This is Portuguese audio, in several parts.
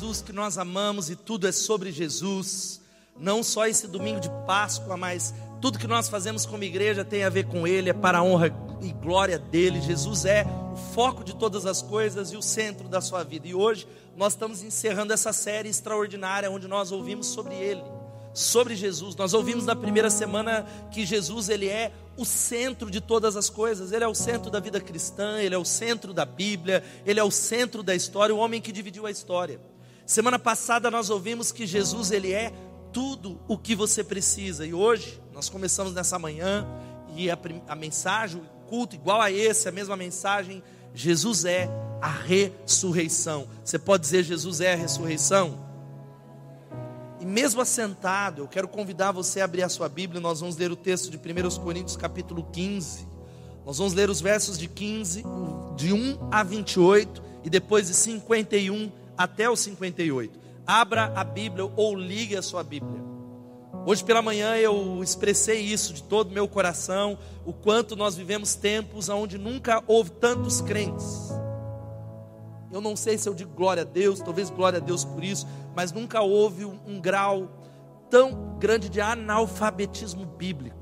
Jesus que nós amamos e tudo é sobre Jesus. Não só esse domingo de Páscoa, mas tudo que nós fazemos como igreja tem a ver com Ele, é para a honra e glória dele. Jesus é o foco de todas as coisas e o centro da sua vida. E hoje nós estamos encerrando essa série extraordinária onde nós ouvimos sobre Ele, sobre Jesus. Nós ouvimos na primeira semana que Jesus ele é o centro de todas as coisas. Ele é o centro da vida cristã, ele é o centro da Bíblia, ele é o centro da história, o homem que dividiu a história. Semana passada nós ouvimos que Jesus ele é tudo o que você precisa. E hoje nós começamos nessa manhã e a, a mensagem, o culto igual a esse, a mesma mensagem, Jesus é a ressurreição. Você pode dizer Jesus é a ressurreição? E mesmo assentado, eu quero convidar você a abrir a sua Bíblia, nós vamos ler o texto de 1 Coríntios capítulo 15. Nós vamos ler os versos de 15, de 1 a 28 e depois de 51 até o 58. Abra a Bíblia ou ligue a sua Bíblia. Hoje pela manhã eu expressei isso de todo o meu coração, o quanto nós vivemos tempos onde nunca houve tantos crentes. Eu não sei se eu digo glória a Deus, talvez glória a Deus por isso, mas nunca houve um grau tão grande de analfabetismo bíblico.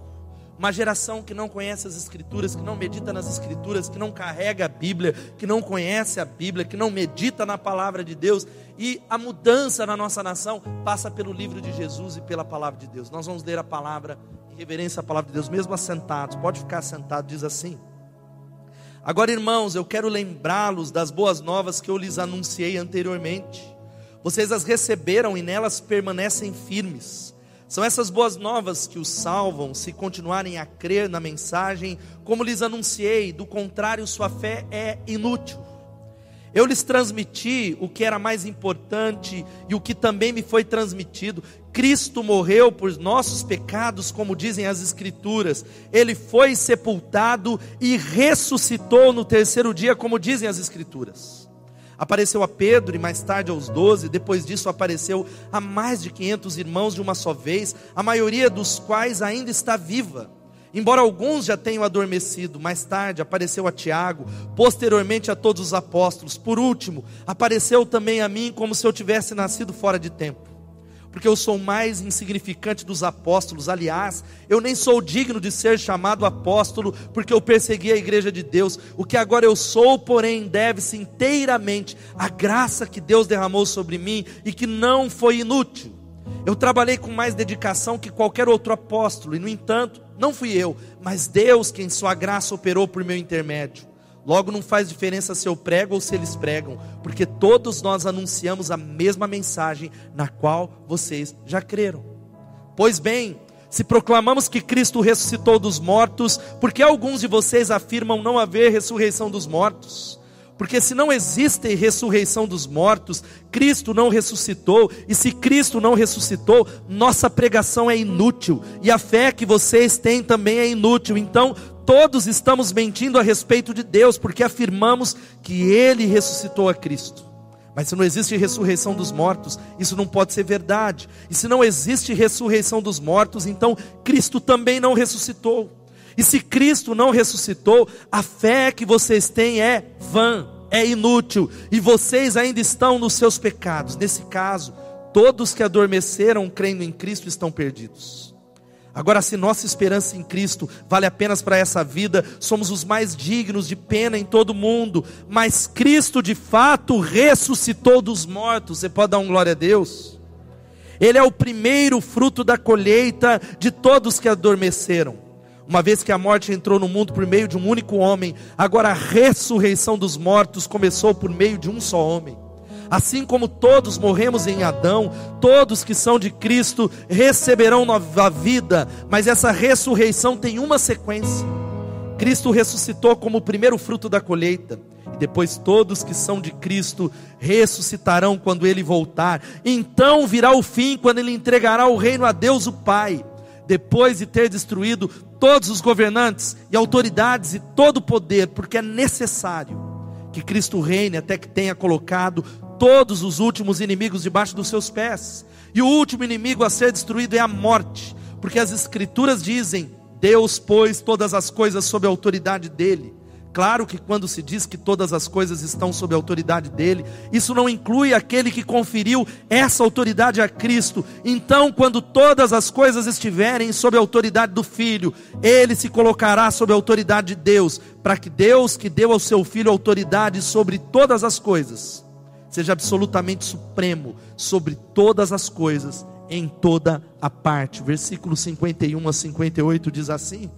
Uma geração que não conhece as Escrituras, que não medita nas Escrituras, que não carrega a Bíblia, que não conhece a Bíblia, que não medita na palavra de Deus. E a mudança na nossa nação passa pelo livro de Jesus e pela palavra de Deus. Nós vamos ler a palavra, em reverência à palavra de Deus, mesmo assentados. Pode ficar sentado, diz assim. Agora, irmãos, eu quero lembrá-los das boas novas que eu lhes anunciei anteriormente. Vocês as receberam e nelas permanecem firmes. São essas boas novas que os salvam se continuarem a crer na mensagem, como lhes anunciei, do contrário, sua fé é inútil. Eu lhes transmiti o que era mais importante e o que também me foi transmitido. Cristo morreu por nossos pecados, como dizem as Escrituras. Ele foi sepultado e ressuscitou no terceiro dia, como dizem as Escrituras. Apareceu a Pedro e mais tarde aos doze. Depois disso, apareceu a mais de quinhentos irmãos de uma só vez, a maioria dos quais ainda está viva. Embora alguns já tenham adormecido, mais tarde apareceu a Tiago, posteriormente a todos os apóstolos. Por último, apareceu também a mim, como se eu tivesse nascido fora de tempo porque eu sou mais insignificante dos apóstolos. Aliás, eu nem sou digno de ser chamado apóstolo, porque eu persegui a igreja de Deus. O que agora eu sou, porém, deve-se inteiramente à graça que Deus derramou sobre mim e que não foi inútil. Eu trabalhei com mais dedicação que qualquer outro apóstolo, e no entanto, não fui eu, mas Deus quem sua graça operou por meu intermédio. Logo, não faz diferença se eu prego ou se eles pregam, porque todos nós anunciamos a mesma mensagem na qual vocês já creram. Pois bem, se proclamamos que Cristo ressuscitou dos mortos, por que alguns de vocês afirmam não haver ressurreição dos mortos? Porque se não existe ressurreição dos mortos, Cristo não ressuscitou, e se Cristo não ressuscitou, nossa pregação é inútil, e a fé que vocês têm também é inútil. Então, todos estamos mentindo a respeito de Deus, porque afirmamos que Ele ressuscitou a Cristo. Mas se não existe ressurreição dos mortos, isso não pode ser verdade. E se não existe ressurreição dos mortos, então Cristo também não ressuscitou. E se Cristo não ressuscitou, a fé que vocês têm é vã, é inútil, e vocês ainda estão nos seus pecados. Nesse caso, todos que adormeceram crendo em Cristo estão perdidos. Agora, se nossa esperança em Cristo vale apenas para essa vida, somos os mais dignos de pena em todo o mundo, mas Cristo de fato ressuscitou dos mortos. Você pode dar um glória a Deus? Ele é o primeiro fruto da colheita de todos que adormeceram. Uma vez que a morte entrou no mundo por meio de um único homem, agora a ressurreição dos mortos começou por meio de um só homem. Assim como todos morremos em Adão, todos que são de Cristo receberão nova vida, mas essa ressurreição tem uma sequência. Cristo ressuscitou como o primeiro fruto da colheita, e depois todos que são de Cristo ressuscitarão quando ele voltar. Então virá o fim, quando ele entregará o reino a Deus o Pai, depois de ter destruído todos os governantes e autoridades e todo o poder, porque é necessário que Cristo reine até que tenha colocado todos os últimos inimigos debaixo dos seus pés. E o último inimigo a ser destruído é a morte, porque as Escrituras dizem: Deus pôs todas as coisas sob a autoridade dele. Claro que quando se diz que todas as coisas estão sob a autoridade dele, isso não inclui aquele que conferiu essa autoridade a Cristo. Então, quando todas as coisas estiverem sob a autoridade do Filho, ele se colocará sob a autoridade de Deus, para que Deus, que deu ao seu Filho autoridade sobre todas as coisas, seja absolutamente supremo sobre todas as coisas, em toda a parte. Versículo 51 a 58 diz assim.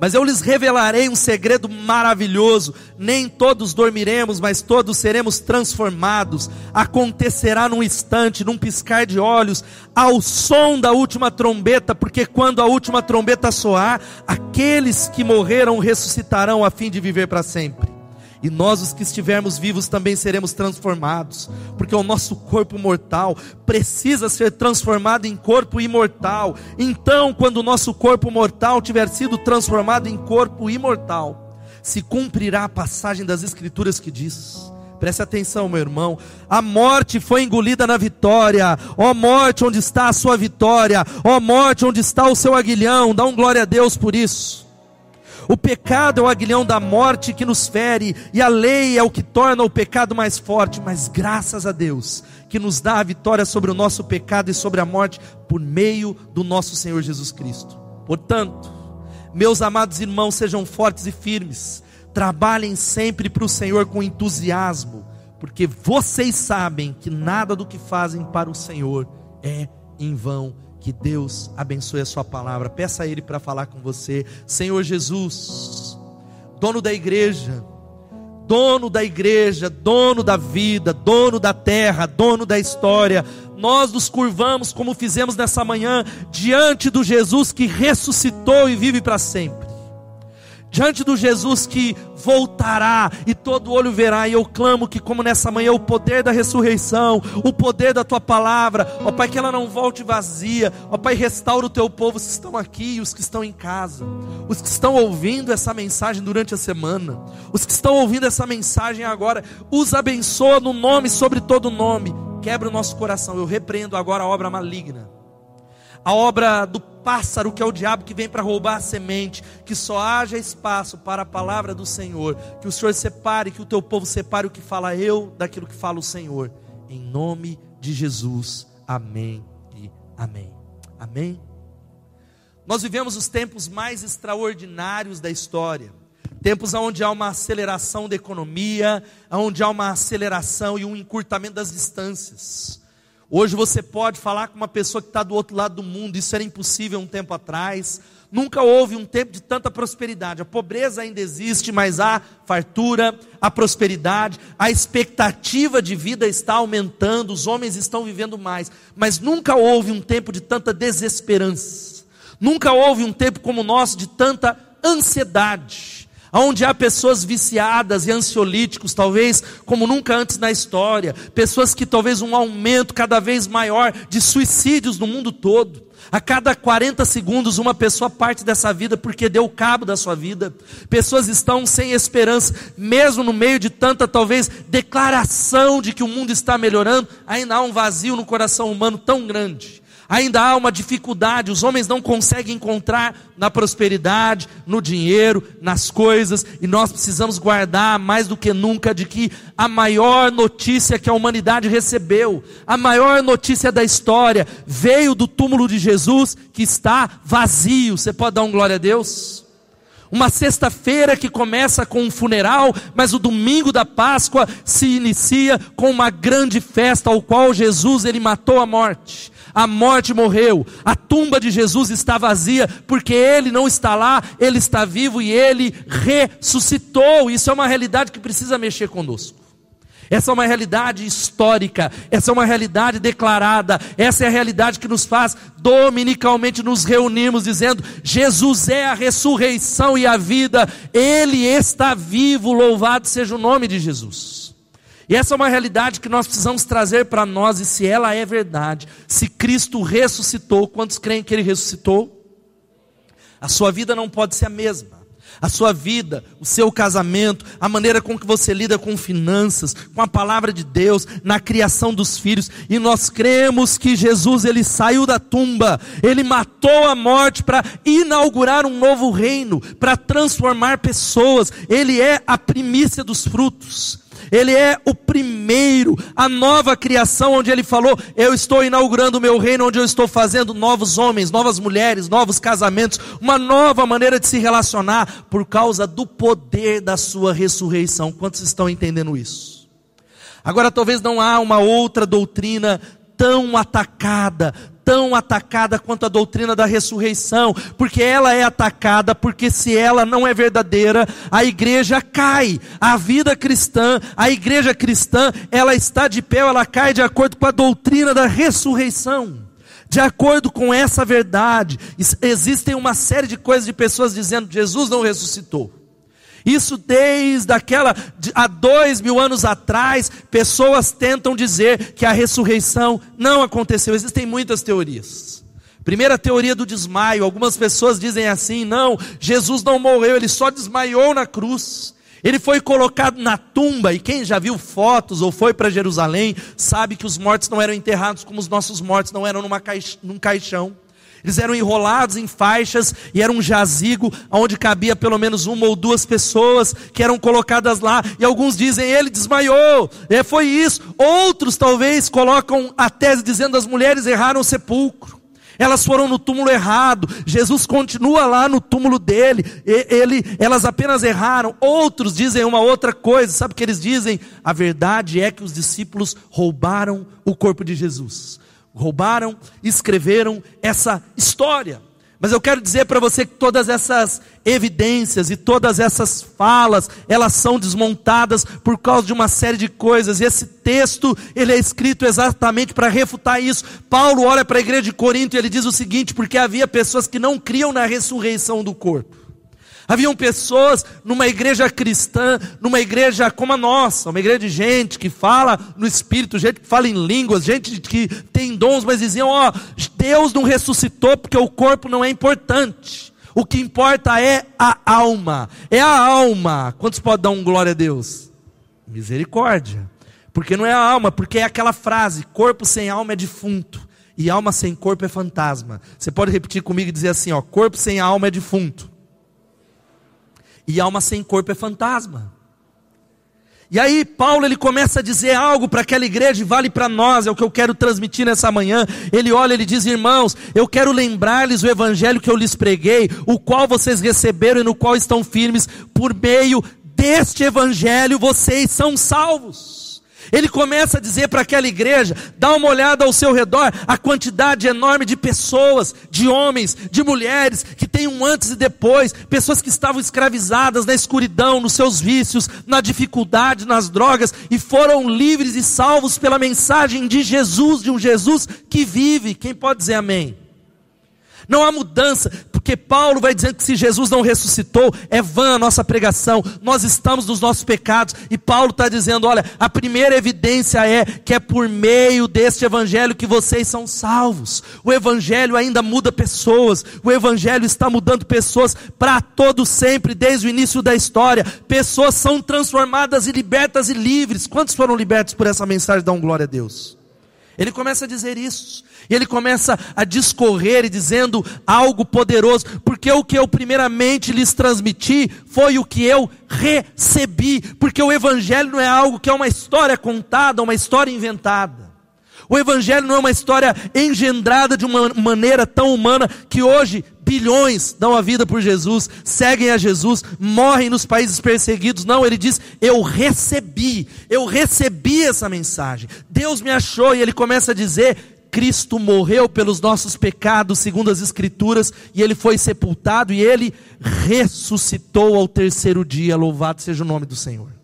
Mas eu lhes revelarei um segredo maravilhoso: nem todos dormiremos, mas todos seremos transformados. Acontecerá num instante, num piscar de olhos, ao som da última trombeta, porque quando a última trombeta soar, aqueles que morreram ressuscitarão a fim de viver para sempre e nós, os que estivermos vivos, também seremos transformados, porque o nosso corpo mortal precisa ser transformado em corpo imortal. Então, quando o nosso corpo mortal tiver sido transformado em corpo imortal, se cumprirá a passagem das Escrituras que diz. Preste atenção, meu irmão. A morte foi engolida na vitória. Ó morte, onde está a sua vitória? Ó morte, onde está o seu aguilhão? Dá um glória a Deus por isso. O pecado é o aguilhão da morte que nos fere, e a lei é o que torna o pecado mais forte, mas graças a Deus, que nos dá a vitória sobre o nosso pecado e sobre a morte, por meio do nosso Senhor Jesus Cristo. Portanto, meus amados irmãos, sejam fortes e firmes, trabalhem sempre para o Senhor com entusiasmo, porque vocês sabem que nada do que fazem para o Senhor é em vão que Deus abençoe a sua palavra. Peça a Ele para falar com você. Senhor Jesus, dono da igreja, dono da igreja, dono da vida, dono da terra, dono da história. Nós nos curvamos como fizemos nessa manhã diante do Jesus que ressuscitou e vive para sempre diante do Jesus que voltará e todo olho verá, e eu clamo que, como nessa manhã, o poder da ressurreição, o poder da tua palavra, ó Pai, que ela não volte vazia, ó Pai, restaura o teu povo, os que estão aqui e os que estão em casa, os que estão ouvindo essa mensagem durante a semana, os que estão ouvindo essa mensagem agora, os abençoa no nome sobre todo nome, quebra o nosso coração, eu repreendo agora a obra maligna a obra do pássaro, que é o diabo que vem para roubar a semente, que só haja espaço para a palavra do Senhor, que o Senhor separe, que o teu povo separe o que fala eu daquilo que fala o Senhor, em nome de Jesus, amém e amém. Amém. Nós vivemos os tempos mais extraordinários da história. Tempos onde há uma aceleração da economia, onde há uma aceleração e um encurtamento das distâncias. Hoje você pode falar com uma pessoa que está do outro lado do mundo, isso era impossível um tempo atrás. Nunca houve um tempo de tanta prosperidade. A pobreza ainda existe, mas há fartura, há prosperidade, a expectativa de vida está aumentando, os homens estão vivendo mais. Mas nunca houve um tempo de tanta desesperança. Nunca houve um tempo como o nosso de tanta ansiedade onde há pessoas viciadas e ansiolíticos, talvez como nunca antes na história, pessoas que talvez um aumento cada vez maior de suicídios no mundo todo. A cada 40 segundos, uma pessoa parte dessa vida porque deu cabo da sua vida. Pessoas estão sem esperança, mesmo no meio de tanta, talvez, declaração de que o mundo está melhorando, ainda há um vazio no coração humano tão grande ainda há uma dificuldade, os homens não conseguem encontrar na prosperidade, no dinheiro, nas coisas, e nós precisamos guardar mais do que nunca de que a maior notícia que a humanidade recebeu, a maior notícia da história, veio do túmulo de Jesus que está vazio. Você pode dar um glória a Deus? Uma sexta-feira que começa com um funeral, mas o domingo da Páscoa se inicia com uma grande festa ao qual Jesus ele matou a morte a morte morreu, a tumba de Jesus está vazia, porque ele não está lá, ele está vivo e ele ressuscitou. Isso é uma realidade que precisa mexer conosco. Essa é uma realidade histórica, essa é uma realidade declarada, essa é a realidade que nos faz dominicalmente nos reunirmos dizendo: Jesus é a ressurreição e a vida, Ele está vivo, louvado seja o nome de Jesus. E essa é uma realidade que nós precisamos trazer para nós, e se ela é verdade, se Cristo ressuscitou, quantos creem que Ele ressuscitou? A sua vida não pode ser a mesma. a sua vida, o seu casamento, a maneira com que você lida com finanças, com a palavra de Deus, na criação dos filhos. E nós cremos que Jesus ele saiu da tumba, ele matou a morte para inaugurar um novo reino, para transformar pessoas. Ele é a primícia dos frutos. Ele é o primeiro, a nova criação, onde ele falou: Eu estou inaugurando o meu reino, onde eu estou fazendo novos homens, novas mulheres, novos casamentos, uma nova maneira de se relacionar, por causa do poder da sua ressurreição. Quantos estão entendendo isso? Agora, talvez não há uma outra doutrina tão atacada, tão atacada quanto a doutrina da ressurreição, porque ela é atacada, porque se ela não é verdadeira, a igreja cai. A vida cristã, a igreja cristã, ela está de pé, ela cai de acordo com a doutrina da ressurreição. De acordo com essa verdade, existem uma série de coisas de pessoas dizendo Jesus não ressuscitou. Isso desde aquela, há dois mil anos atrás, pessoas tentam dizer que a ressurreição não aconteceu. Existem muitas teorias. Primeira teoria do desmaio, algumas pessoas dizem assim: não, Jesus não morreu, ele só desmaiou na cruz. Ele foi colocado na tumba, e quem já viu fotos ou foi para Jerusalém, sabe que os mortos não eram enterrados como os nossos mortos, não eram numa num caixão. Eles eram enrolados em faixas e era um jazigo onde cabia pelo menos uma ou duas pessoas que eram colocadas lá. E alguns dizem, ele desmaiou, é, foi isso. Outros talvez colocam a tese dizendo as mulheres erraram o sepulcro. Elas foram no túmulo errado. Jesus continua lá no túmulo dele. Ele, elas apenas erraram. Outros dizem uma outra coisa. Sabe o que eles dizem? A verdade é que os discípulos roubaram o corpo de Jesus roubaram, escreveram essa história. Mas eu quero dizer para você que todas essas evidências e todas essas falas, elas são desmontadas por causa de uma série de coisas. E esse texto, ele é escrito exatamente para refutar isso. Paulo olha para a igreja de Corinto e ele diz o seguinte: porque havia pessoas que não criam na ressurreição do corpo. Haviam pessoas numa igreja cristã, numa igreja como a nossa, uma igreja de gente que fala no Espírito, gente que fala em línguas, gente que tem dons, mas diziam: Ó, Deus não ressuscitou porque o corpo não é importante. O que importa é a alma. É a alma. Quantos podem dar um glória a Deus? Misericórdia. Porque não é a alma, porque é aquela frase: corpo sem alma é defunto. E alma sem corpo é fantasma. Você pode repetir comigo e dizer assim: ó, corpo sem alma é defunto. E alma sem corpo é fantasma. E aí Paulo ele começa a dizer algo para aquela igreja e vale para nós, é o que eu quero transmitir nessa manhã. Ele olha, ele diz: "Irmãos, eu quero lembrar-lhes o evangelho que eu lhes preguei, o qual vocês receberam e no qual estão firmes, por meio deste evangelho vocês são salvos." Ele começa a dizer para aquela igreja: dá uma olhada ao seu redor, a quantidade enorme de pessoas, de homens, de mulheres, que tem um antes e depois, pessoas que estavam escravizadas na escuridão, nos seus vícios, na dificuldade, nas drogas, e foram livres e salvos pela mensagem de Jesus, de um Jesus que vive. Quem pode dizer amém? Não há mudança, porque Paulo vai dizendo que se Jesus não ressuscitou, é vã a nossa pregação, nós estamos nos nossos pecados, e Paulo está dizendo: olha, a primeira evidência é que é por meio deste evangelho que vocês são salvos. O evangelho ainda muda pessoas, o evangelho está mudando pessoas para todo sempre, desde o início da história. Pessoas são transformadas e libertas e livres. Quantos foram libertos por essa mensagem? Dão glória a Deus. Ele começa a dizer isso. E ele começa a discorrer e dizendo algo poderoso, porque o que eu primeiramente lhes transmiti foi o que eu recebi, porque o evangelho não é algo que é uma história contada, uma história inventada. O evangelho não é uma história engendrada de uma maneira tão humana que hoje bilhões dão a vida por Jesus, seguem a Jesus, morrem nos países perseguidos. Não, ele diz: Eu recebi, eu recebi essa mensagem. Deus me achou, e ele começa a dizer: Cristo morreu pelos nossos pecados, segundo as Escrituras, e ele foi sepultado e ele ressuscitou ao terceiro dia. Louvado seja o nome do Senhor.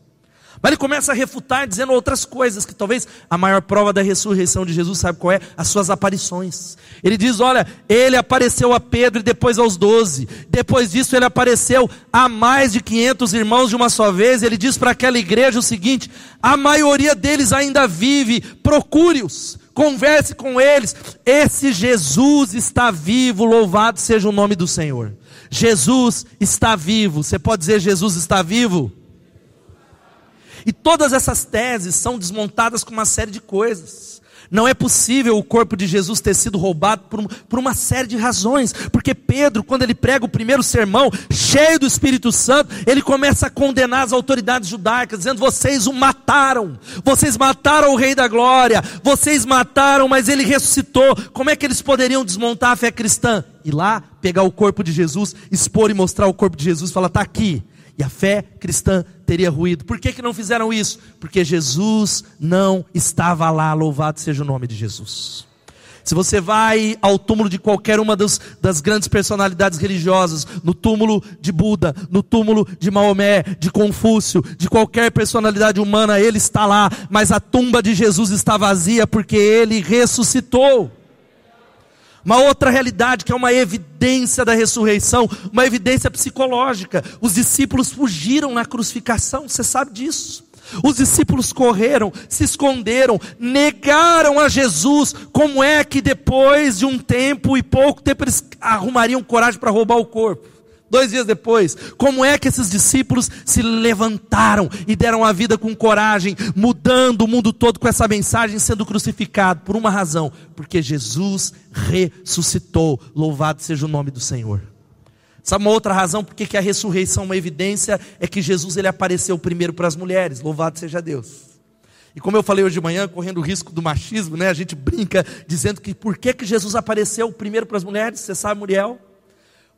Mas ele começa a refutar dizendo outras coisas, que talvez a maior prova da ressurreição de Jesus, sabe qual é? As suas aparições. Ele diz: olha, ele apareceu a Pedro e depois aos doze. Depois disso, ele apareceu a mais de 500 irmãos de uma só vez. Ele diz para aquela igreja o seguinte: a maioria deles ainda vive, procure-os, converse com eles. Esse Jesus está vivo, louvado seja o nome do Senhor. Jesus está vivo. Você pode dizer: Jesus está vivo? E todas essas teses são desmontadas com uma série de coisas. Não é possível o corpo de Jesus ter sido roubado por, por, uma série de razões, porque Pedro, quando ele prega o primeiro sermão, cheio do Espírito Santo, ele começa a condenar as autoridades judaicas, dizendo: vocês o mataram, vocês mataram o Rei da Glória, vocês mataram, mas ele ressuscitou. Como é que eles poderiam desmontar a fé cristã? Ir lá, pegar o corpo de Jesus, expor e mostrar o corpo de Jesus e falar: está aqui, e a fé cristã teria ruído. Por que, que não fizeram isso? Porque Jesus não estava lá, louvado seja o nome de Jesus. Se você vai ao túmulo de qualquer uma das, das, grandes personalidades religiosas, no túmulo de Buda, no túmulo de Maomé, de Confúcio, de qualquer personalidade humana, ele está lá, mas a tumba de Jesus está vazia porque ele ressuscitou. Uma outra realidade que é uma evidência da ressurreição, uma evidência psicológica. Os discípulos fugiram na crucificação, você sabe disso. Os discípulos correram, se esconderam, negaram a Jesus. Como é que depois de um tempo e pouco tempo eles arrumariam coragem para roubar o corpo? Dois dias depois, como é que esses discípulos se levantaram e deram a vida com coragem, mudando o mundo todo com essa mensagem, sendo crucificado? Por uma razão, porque Jesus ressuscitou. Louvado seja o nome do Senhor. Sabe uma outra razão porque que a ressurreição é uma evidência? É que Jesus ele apareceu primeiro para as mulheres. Louvado seja Deus. E como eu falei hoje de manhã, correndo o risco do machismo, né? A gente brinca dizendo que por que, que Jesus apareceu primeiro para as mulheres? Você sabe, Muriel?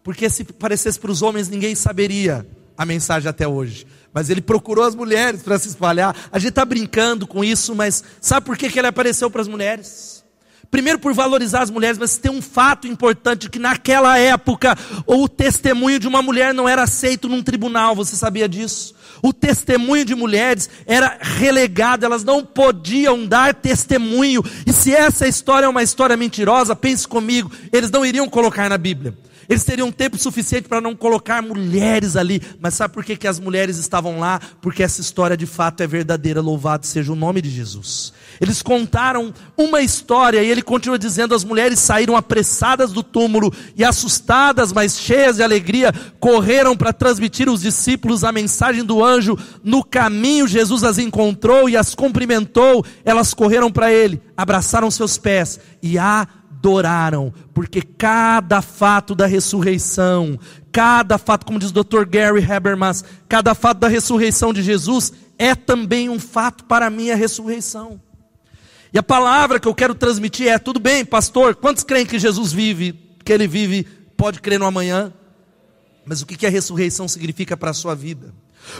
Porque se parecesse para os homens ninguém saberia a mensagem até hoje. Mas ele procurou as mulheres para se espalhar. A gente está brincando com isso, mas sabe por que, que ele apareceu para as mulheres? Primeiro por valorizar as mulheres, mas tem um fato importante que naquela época o testemunho de uma mulher não era aceito num tribunal, você sabia disso? O testemunho de mulheres era relegado, elas não podiam dar testemunho. E se essa história é uma história mentirosa, pense comigo, eles não iriam colocar na Bíblia. Eles teriam tempo suficiente para não colocar mulheres ali. Mas sabe por que, que as mulheres estavam lá? Porque essa história de fato é verdadeira. Louvado seja o nome de Jesus. Eles contaram uma história e ele continua dizendo: as mulheres saíram apressadas do túmulo e assustadas, mas cheias de alegria, correram para transmitir aos discípulos a mensagem do anjo. No caminho, Jesus as encontrou e as cumprimentou. Elas correram para ele, abraçaram seus pés e a adoraram, porque cada fato da ressurreição, cada fato, como diz o Dr. Gary Habermas, cada fato da ressurreição de Jesus é também um fato para a minha ressurreição. E a palavra que eu quero transmitir é: tudo bem, pastor, quantos creem que Jesus vive, que ele vive, pode crer no amanhã? Mas o que a ressurreição significa para a sua vida?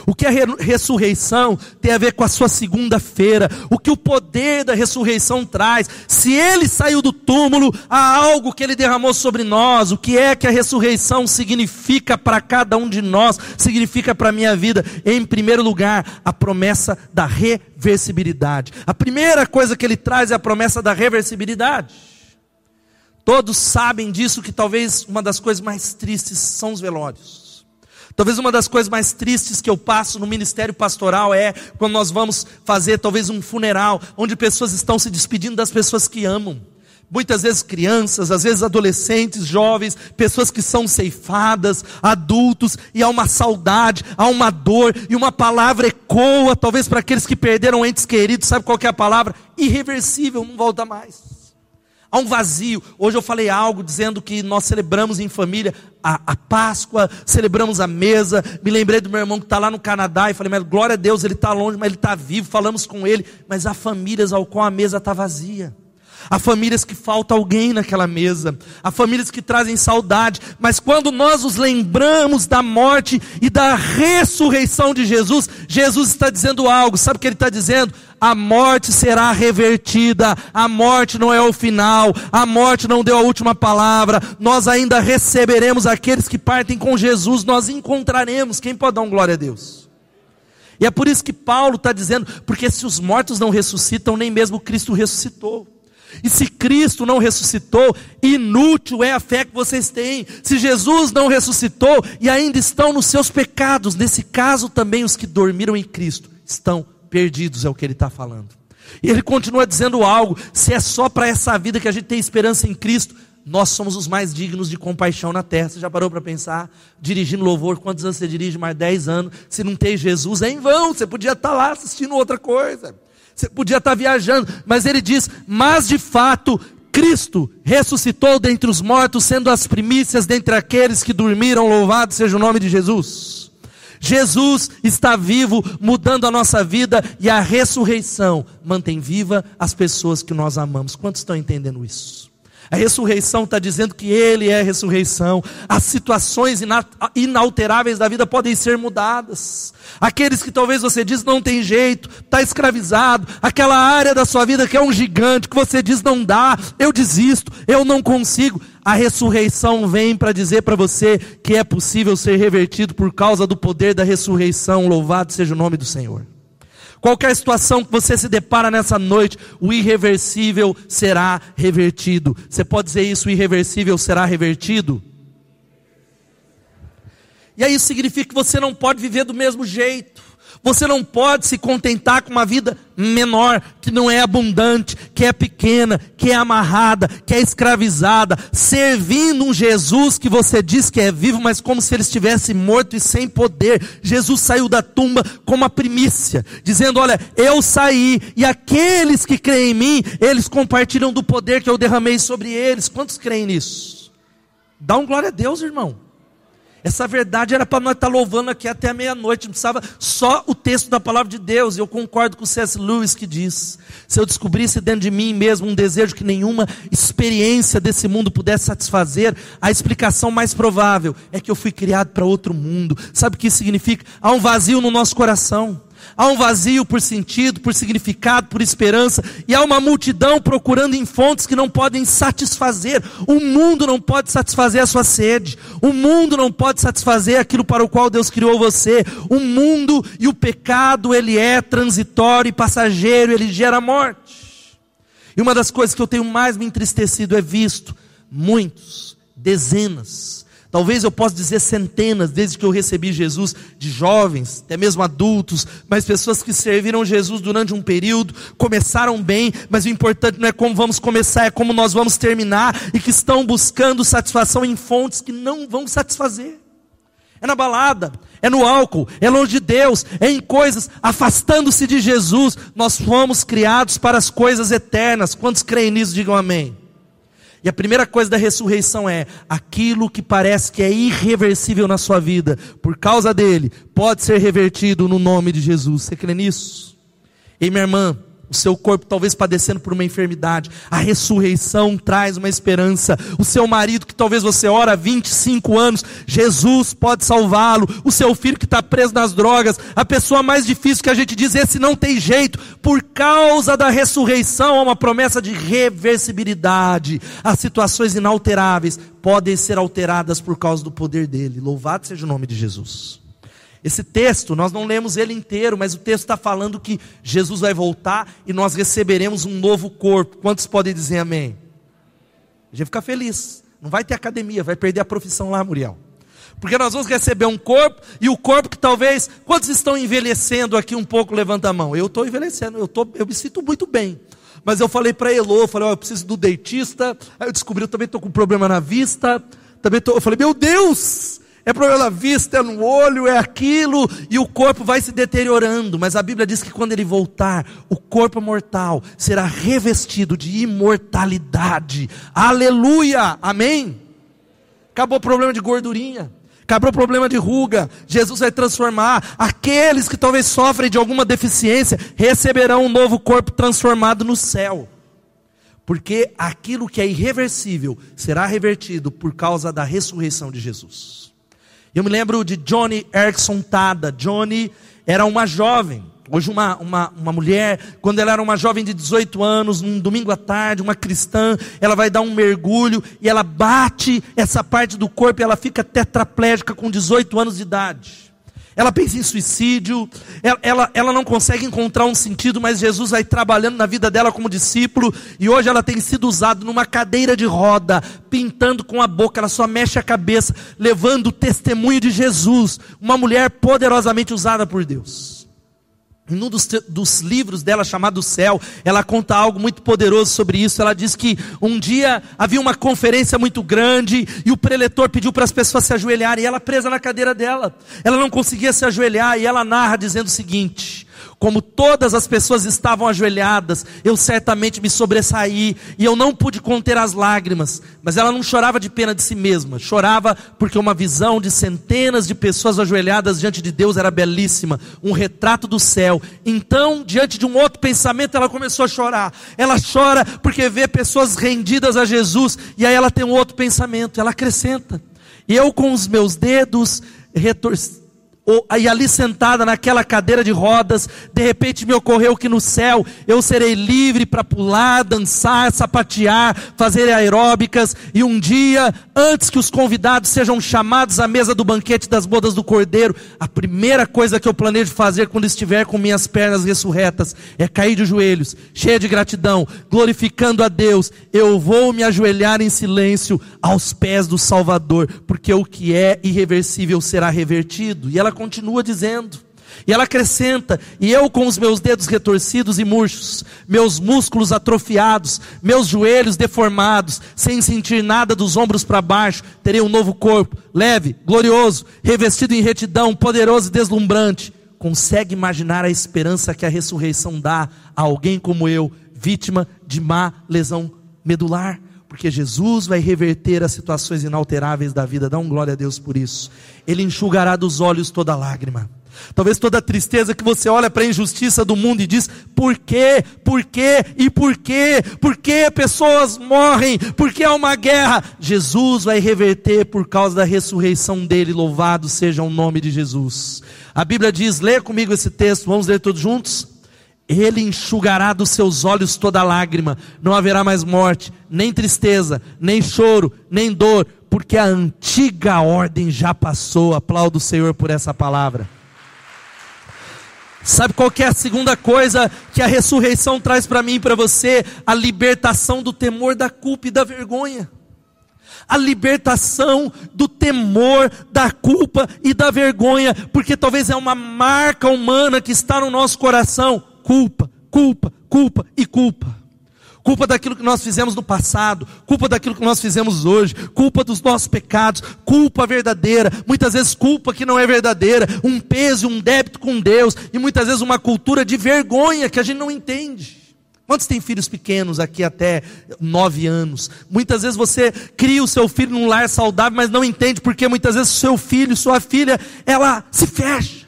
O que a ressurreição tem a ver com a sua segunda-feira? O que o poder da ressurreição traz? Se ele saiu do túmulo, há algo que ele derramou sobre nós. O que é que a ressurreição significa para cada um de nós? Significa para a minha vida? Em primeiro lugar, a promessa da reversibilidade. A primeira coisa que ele traz é a promessa da reversibilidade. Todos sabem disso que talvez uma das coisas mais tristes são os velórios. Talvez uma das coisas mais tristes que eu passo no ministério pastoral é quando nós vamos fazer talvez um funeral, onde pessoas estão se despedindo das pessoas que amam. Muitas vezes crianças, às vezes adolescentes, jovens, pessoas que são ceifadas, adultos, e há uma saudade, há uma dor, e uma palavra ecoa, talvez para aqueles que perderam entes queridos, sabe qual é a palavra? Irreversível, não volta mais. Há um vazio. Hoje eu falei algo dizendo que nós celebramos em família a, a Páscoa, celebramos a mesa. Me lembrei do meu irmão que está lá no Canadá e falei, mas glória a Deus, ele está longe, mas ele está vivo. Falamos com ele, mas há famílias ao qual a mesa está vazia. Há famílias que falta alguém naquela mesa, há famílias que trazem saudade, mas quando nós nos lembramos da morte e da ressurreição de Jesus, Jesus está dizendo algo, sabe o que ele está dizendo? A morte será revertida, a morte não é o final, a morte não deu a última palavra, nós ainda receberemos aqueles que partem com Jesus, nós encontraremos, quem pode dar um glória a Deus? E é por isso que Paulo está dizendo, porque se os mortos não ressuscitam, nem mesmo Cristo ressuscitou. E se Cristo não ressuscitou, inútil é a fé que vocês têm. Se Jesus não ressuscitou e ainda estão nos seus pecados, nesse caso também os que dormiram em Cristo estão perdidos, é o que ele está falando. E ele continua dizendo algo: se é só para essa vida que a gente tem esperança em Cristo, nós somos os mais dignos de compaixão na terra. Você já parou para pensar? Dirigindo louvor, quantos anos você dirige? Mais 10 anos. Se não tem Jesus, é em vão. Você podia estar tá lá assistindo outra coisa. Você podia estar viajando, mas ele diz: Mas de fato, Cristo ressuscitou dentre os mortos, sendo as primícias dentre aqueles que dormiram. Louvado seja o nome de Jesus. Jesus está vivo, mudando a nossa vida, e a ressurreição mantém viva as pessoas que nós amamos. Quantos estão entendendo isso? A ressurreição está dizendo que Ele é a ressurreição. As situações inalteráveis da vida podem ser mudadas. Aqueles que talvez você diz não tem jeito, está escravizado. Aquela área da sua vida que é um gigante, que você diz não dá, eu desisto, eu não consigo. A ressurreição vem para dizer para você que é possível ser revertido por causa do poder da ressurreição. Louvado seja o nome do Senhor. Qualquer situação que você se depara nessa noite, o irreversível será revertido. Você pode dizer isso, o irreversível será revertido? E aí significa que você não pode viver do mesmo jeito. Você não pode se contentar com uma vida menor, que não é abundante, que é pequena, que é amarrada, que é escravizada, servindo um Jesus que você diz que é vivo, mas como se ele estivesse morto e sem poder. Jesus saiu da tumba como a primícia, dizendo: Olha, eu saí, e aqueles que creem em mim, eles compartilham do poder que eu derramei sobre eles. Quantos creem nisso? Dá um glória a Deus, irmão. Essa verdade era para nós estar tá louvando aqui até a meia-noite, não precisava só o texto da palavra de Deus. Eu concordo com o C.S. Lewis que diz: se eu descobrisse dentro de mim mesmo um desejo que nenhuma experiência desse mundo pudesse satisfazer, a explicação mais provável é que eu fui criado para outro mundo. Sabe o que isso significa? Há um vazio no nosso coração. Há um vazio por sentido, por significado, por esperança, e há uma multidão procurando em fontes que não podem satisfazer. O mundo não pode satisfazer a sua sede. O mundo não pode satisfazer aquilo para o qual Deus criou você. O mundo e o pecado, ele é transitório e passageiro, ele gera morte. E uma das coisas que eu tenho mais me entristecido é visto muitos, dezenas, Talvez eu possa dizer centenas, desde que eu recebi Jesus, de jovens, até mesmo adultos, mas pessoas que serviram Jesus durante um período, começaram bem, mas o importante não é como vamos começar, é como nós vamos terminar, e que estão buscando satisfação em fontes que não vão satisfazer. É na balada, é no álcool, é longe de Deus, é em coisas, afastando-se de Jesus. Nós fomos criados para as coisas eternas. Quantos creem nisso, digam amém. E a primeira coisa da ressurreição é: aquilo que parece que é irreversível na sua vida, por causa dele, pode ser revertido no nome de Jesus. Você crê nisso? Ei, minha irmã, o seu corpo talvez padecendo por uma enfermidade, a ressurreição traz uma esperança. O seu marido, que talvez você ora há 25 anos, Jesus pode salvá-lo. O seu filho que está preso nas drogas, a pessoa mais difícil que a gente diz, esse não tem jeito, por causa da ressurreição, há uma promessa de reversibilidade. As situações inalteráveis podem ser alteradas por causa do poder dele. Louvado seja o nome de Jesus. Esse texto, nós não lemos ele inteiro, mas o texto está falando que Jesus vai voltar e nós receberemos um novo corpo. Quantos podem dizer amém? A gente fica feliz. Não vai ter academia, vai perder a profissão lá, Muriel. Porque nós vamos receber um corpo, e o corpo que talvez. Quantos estão envelhecendo aqui um pouco? Levanta a mão. Eu estou envelhecendo, eu, tô, eu me sinto muito bem. Mas eu falei para Elô, eu falei, oh, eu preciso do dentista. Aí eu descobri, eu também estou com problema na vista. Também tô, eu falei, meu Deus, é problema na vista, é no olho, é aquilo, e o corpo vai se deteriorando. Mas a Bíblia diz que quando ele voltar, o corpo mortal será revestido de imortalidade. Aleluia! Amém? Acabou o problema de gordurinha. Acabou o problema de ruga. Jesus vai transformar. Aqueles que talvez sofrem de alguma deficiência receberão um novo corpo transformado no céu. Porque aquilo que é irreversível será revertido por causa da ressurreição de Jesus. Eu me lembro de Johnny Erickson Tada. Johnny era uma jovem, hoje uma, uma, uma mulher, quando ela era uma jovem de 18 anos, num domingo à tarde, uma cristã, ela vai dar um mergulho e ela bate essa parte do corpo e ela fica tetraplégica com 18 anos de idade. Ela pensa em suicídio, ela, ela, ela, não consegue encontrar um sentido, mas Jesus vai trabalhando na vida dela como discípulo, e hoje ela tem sido usada numa cadeira de roda, pintando com a boca, ela só mexe a cabeça, levando o testemunho de Jesus, uma mulher poderosamente usada por Deus. Em um dos, dos, livros dela, chamado Céu, ela conta algo muito poderoso sobre isso. Ela diz que um dia havia uma conferência muito grande e o preletor pediu para as pessoas se ajoelharem e ela presa na cadeira dela. Ela não conseguia se ajoelhar e ela narra dizendo o seguinte: como todas as pessoas estavam ajoelhadas, eu certamente me sobressaí e eu não pude conter as lágrimas. Mas ela não chorava de pena de si mesma, chorava porque uma visão de centenas de pessoas ajoelhadas diante de Deus era belíssima, um retrato do céu. Então, diante de um outro pensamento, ela começou a chorar. Ela chora porque vê pessoas rendidas a Jesus e aí ela tem um outro pensamento, ela acrescenta. E eu com os meus dedos retorcidos e ali sentada naquela cadeira de rodas, de repente me ocorreu que no céu eu serei livre para pular, dançar, sapatear, fazer aeróbicas, e um dia, antes que os convidados sejam chamados à mesa do banquete das bodas do cordeiro, a primeira coisa que eu planejo fazer quando estiver com minhas pernas ressurretas é cair de joelhos, cheia de gratidão, glorificando a Deus. Eu vou me ajoelhar em silêncio aos pés do Salvador, porque o que é irreversível será revertido. E ela continua dizendo. E ela acrescenta: E eu com os meus dedos retorcidos e murchos, meus músculos atrofiados, meus joelhos deformados, sem sentir nada dos ombros para baixo, terei um novo corpo, leve, glorioso, revestido em retidão, poderoso e deslumbrante. Consegue imaginar a esperança que a ressurreição dá a alguém como eu, vítima de má lesão medular? Porque Jesus vai reverter as situações inalteráveis da vida. Dá um glória a Deus por isso. Ele enxugará dos olhos toda lágrima. Talvez toda tristeza que você olha para a injustiça do mundo e diz: por quê? Por quê? E por quê? Por que pessoas morrem? Por que há uma guerra? Jesus vai reverter por causa da ressurreição dele. Louvado seja o nome de Jesus. A Bíblia diz: lê comigo esse texto, vamos ler todos juntos? Ele enxugará dos seus olhos toda lágrima, não haverá mais morte, nem tristeza, nem choro, nem dor, porque a antiga ordem já passou. Aplaudo o Senhor por essa palavra. Sabe qual é a segunda coisa que a ressurreição traz para mim e para você? A libertação do temor da culpa e da vergonha. A libertação do temor, da culpa e da vergonha, porque talvez é uma marca humana que está no nosso coração culpa, culpa, culpa e culpa. Culpa daquilo que nós fizemos no passado, culpa daquilo que nós fizemos hoje, culpa dos nossos pecados, culpa verdadeira, muitas vezes culpa que não é verdadeira, um peso, um débito com Deus, e muitas vezes uma cultura de vergonha que a gente não entende. Quantos têm filhos pequenos aqui até nove anos? Muitas vezes você cria o seu filho num lar saudável, mas não entende porque muitas vezes seu filho, sua filha, ela se fecha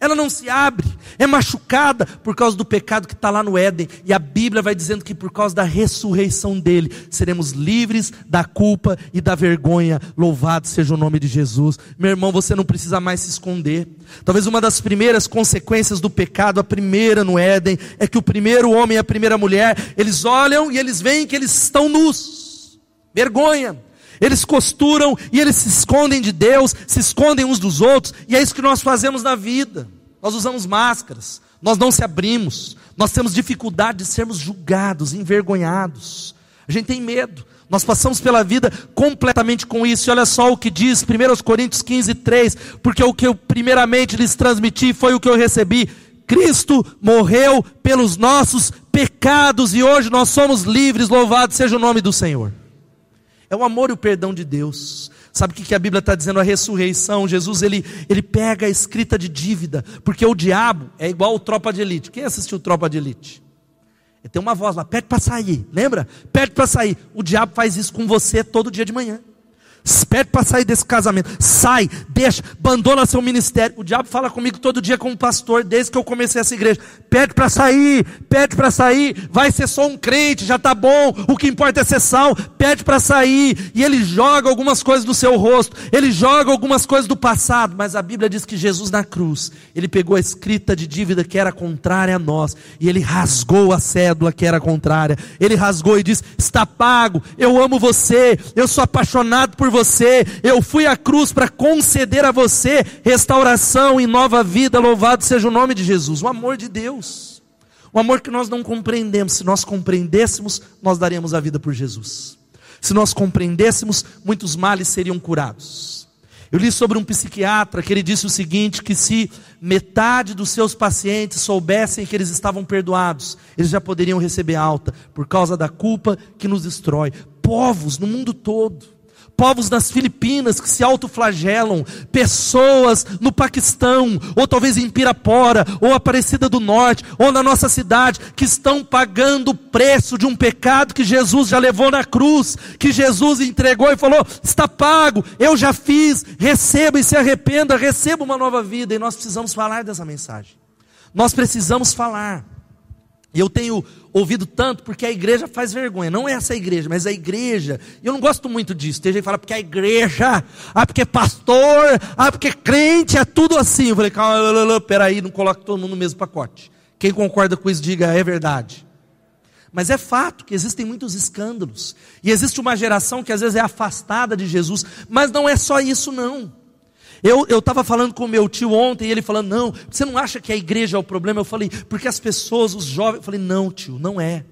ela não se abre, é machucada por causa do pecado que está lá no Éden. E a Bíblia vai dizendo que por causa da ressurreição dele, seremos livres da culpa e da vergonha. Louvado seja o nome de Jesus. Meu irmão, você não precisa mais se esconder. Talvez uma das primeiras consequências do pecado, a primeira no Éden, é que o primeiro homem e a primeira mulher, eles olham e eles veem que eles estão nus. Vergonha eles costuram e eles se escondem de Deus, se escondem uns dos outros, e é isso que nós fazemos na vida. Nós usamos máscaras, nós não se abrimos, nós temos dificuldade de sermos julgados, envergonhados. A gente tem medo. Nós passamos pela vida completamente com isso. E olha só o que diz 1 Coríntios 15, 3. Porque o que eu primeiramente lhes transmiti foi o que eu recebi. Cristo morreu pelos nossos pecados e hoje nós somos livres. Louvado seja o nome do Senhor. É o amor e o perdão de Deus. Sabe o que a Bíblia está dizendo? A ressurreição. Jesus ele, ele pega a escrita de dívida, porque o diabo é igual o tropa de elite. Quem assistiu tropa de elite? Tem uma voz lá, pede para sair, lembra? Pede para sair. O diabo faz isso com você todo dia de manhã. Pede para sair desse casamento. Sai, deixa, abandona seu ministério. O diabo fala comigo todo dia como pastor, desde que eu comecei essa igreja. Pede para sair, pede para sair. Vai ser só um crente, já está bom. O que importa é ser sal. Pede para sair. E ele joga algumas coisas do seu rosto. Ele joga algumas coisas do passado. Mas a Bíblia diz que Jesus na cruz, ele pegou a escrita de dívida que era contrária a nós. E ele rasgou a cédula que era contrária. Ele rasgou e disse: Está pago. Eu amo você. Eu sou apaixonado por você, eu fui à cruz para conceder a você restauração e nova vida. Louvado seja o nome de Jesus, o amor de Deus. O amor que nós não compreendemos, se nós compreendêssemos, nós daríamos a vida por Jesus. Se nós compreendêssemos, muitos males seriam curados. Eu li sobre um psiquiatra que ele disse o seguinte: que se metade dos seus pacientes soubessem que eles estavam perdoados, eles já poderiam receber alta por causa da culpa que nos destrói. Povos no mundo todo povos nas Filipinas que se autoflagelam, pessoas no Paquistão, ou talvez em Pirapora, ou Aparecida do Norte, ou na nossa cidade, que estão pagando o preço de um pecado que Jesus já levou na cruz, que Jesus entregou e falou: está pago, eu já fiz, receba e se arrependa, receba uma nova vida, e nós precisamos falar dessa mensagem. Nós precisamos falar. E eu tenho ouvido tanto porque a igreja faz vergonha. Não é essa igreja, mas a igreja. E eu não gosto muito disso. Tem gente que fala porque a igreja, ah, porque pastor, ah, porque crente, é tudo assim. Eu falei, calma, peraí, não coloque todo mundo no mesmo pacote. Quem concorda com isso, diga, é verdade. Mas é fato que existem muitos escândalos. E existe uma geração que às vezes é afastada de Jesus. Mas não é só isso, não. Eu estava falando com meu tio ontem e ele falando: Não, você não acha que a igreja é o problema? Eu falei: Porque as pessoas, os jovens. Eu falei: Não, tio, não é.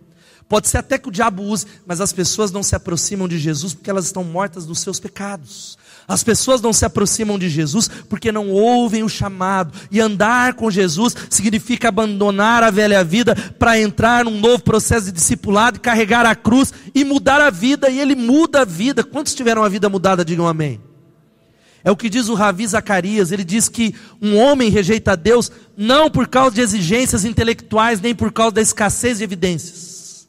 Pode ser até que o diabo use, mas as pessoas não se aproximam de Jesus porque elas estão mortas dos seus pecados. As pessoas não se aproximam de Jesus porque não ouvem o chamado. E andar com Jesus significa abandonar a velha vida para entrar num novo processo de discipulado, carregar a cruz e mudar a vida. E Ele muda a vida. Quantos tiveram a vida mudada? Digam amém. É o que diz o Ravi Zacarias, ele diz que um homem rejeita Deus não por causa de exigências intelectuais, nem por causa da escassez de evidências.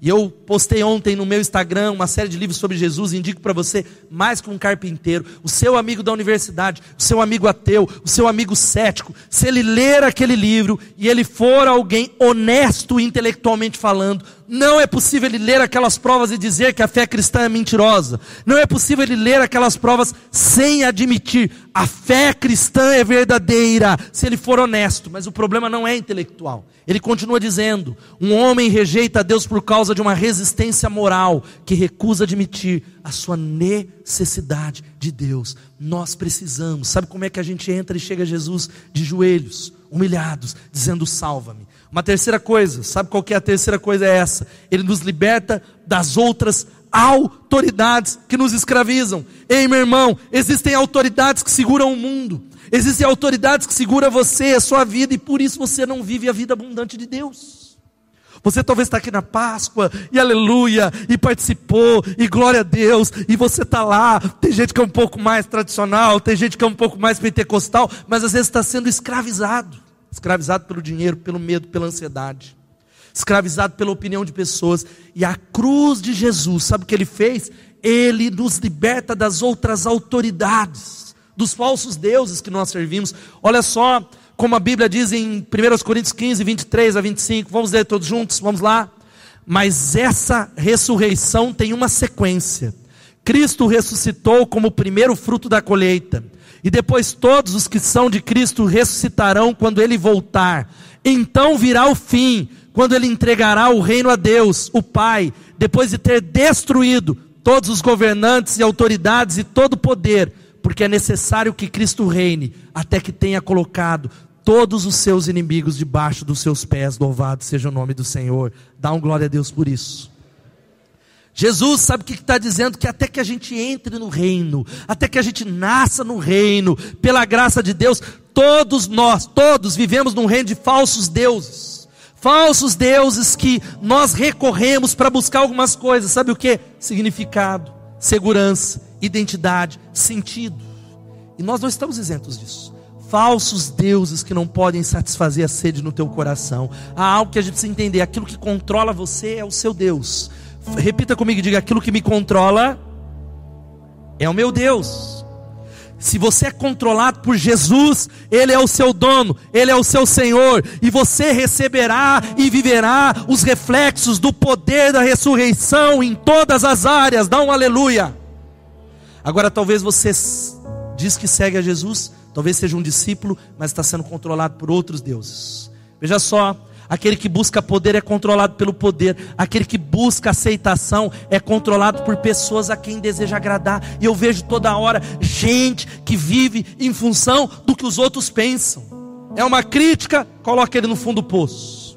E eu postei ontem no meu Instagram uma série de livros sobre Jesus, indico para você, mais que um carpinteiro, o seu amigo da universidade, o seu amigo ateu, o seu amigo cético, se ele ler aquele livro e ele for alguém honesto intelectualmente falando, não é possível ele ler aquelas provas e dizer que a fé cristã é mentirosa. Não é possível ele ler aquelas provas sem admitir a fé cristã é verdadeira, se ele for honesto. Mas o problema não é intelectual. Ele continua dizendo: um homem rejeita Deus por causa de uma resistência moral que recusa admitir a sua necessidade de Deus. Nós precisamos. Sabe como é que a gente entra e chega a Jesus de joelhos, humilhados, dizendo: salva-me. Uma terceira coisa, sabe qual que é a terceira coisa? É essa: Ele nos liberta das outras autoridades que nos escravizam. Ei, meu irmão, existem autoridades que seguram o mundo, existem autoridades que seguram você, a sua vida, e por isso você não vive a vida abundante de Deus. Você talvez está aqui na Páscoa, e aleluia, e participou, e glória a Deus, e você está lá. Tem gente que é um pouco mais tradicional, tem gente que é um pouco mais pentecostal, mas às vezes está sendo escravizado escravizado pelo dinheiro, pelo medo, pela ansiedade, escravizado pela opinião de pessoas. E a cruz de Jesus, sabe o que ele fez? Ele nos liberta das outras autoridades, dos falsos deuses que nós servimos. Olha só como a Bíblia diz em 1 Coríntios 15, 23 a 25. Vamos ler todos juntos? Vamos lá. Mas essa ressurreição tem uma sequência. Cristo ressuscitou como o primeiro fruto da colheita e depois todos os que são de Cristo ressuscitarão quando ele voltar. Então virá o fim, quando ele entregará o reino a Deus, o Pai, depois de ter destruído todos os governantes e autoridades e todo o poder, porque é necessário que Cristo reine até que tenha colocado todos os seus inimigos debaixo dos seus pés. Louvado seja o nome do Senhor. Dá um glória a Deus por isso. Jesus sabe o que está dizendo? Que até que a gente entre no reino, até que a gente nasça no reino, pela graça de Deus, todos nós, todos vivemos num reino de falsos deuses. Falsos deuses que nós recorremos para buscar algumas coisas, sabe o que? Significado, segurança, identidade, sentido. E nós não estamos isentos disso. Falsos deuses que não podem satisfazer a sede no teu coração. Há algo que a gente precisa entender: aquilo que controla você é o seu Deus Repita comigo, diga: aquilo que me controla é o meu Deus. Se você é controlado por Jesus, Ele é o seu dono, Ele é o seu Senhor, e você receberá e viverá os reflexos do poder da ressurreição em todas as áreas. Dá um aleluia. Agora, talvez você diz que segue a Jesus, talvez seja um discípulo, mas está sendo controlado por outros deuses. Veja só, Aquele que busca poder é controlado pelo poder. Aquele que busca aceitação é controlado por pessoas a quem deseja agradar. E eu vejo toda hora gente que vive em função do que os outros pensam. É uma crítica, coloca ele no fundo do poço.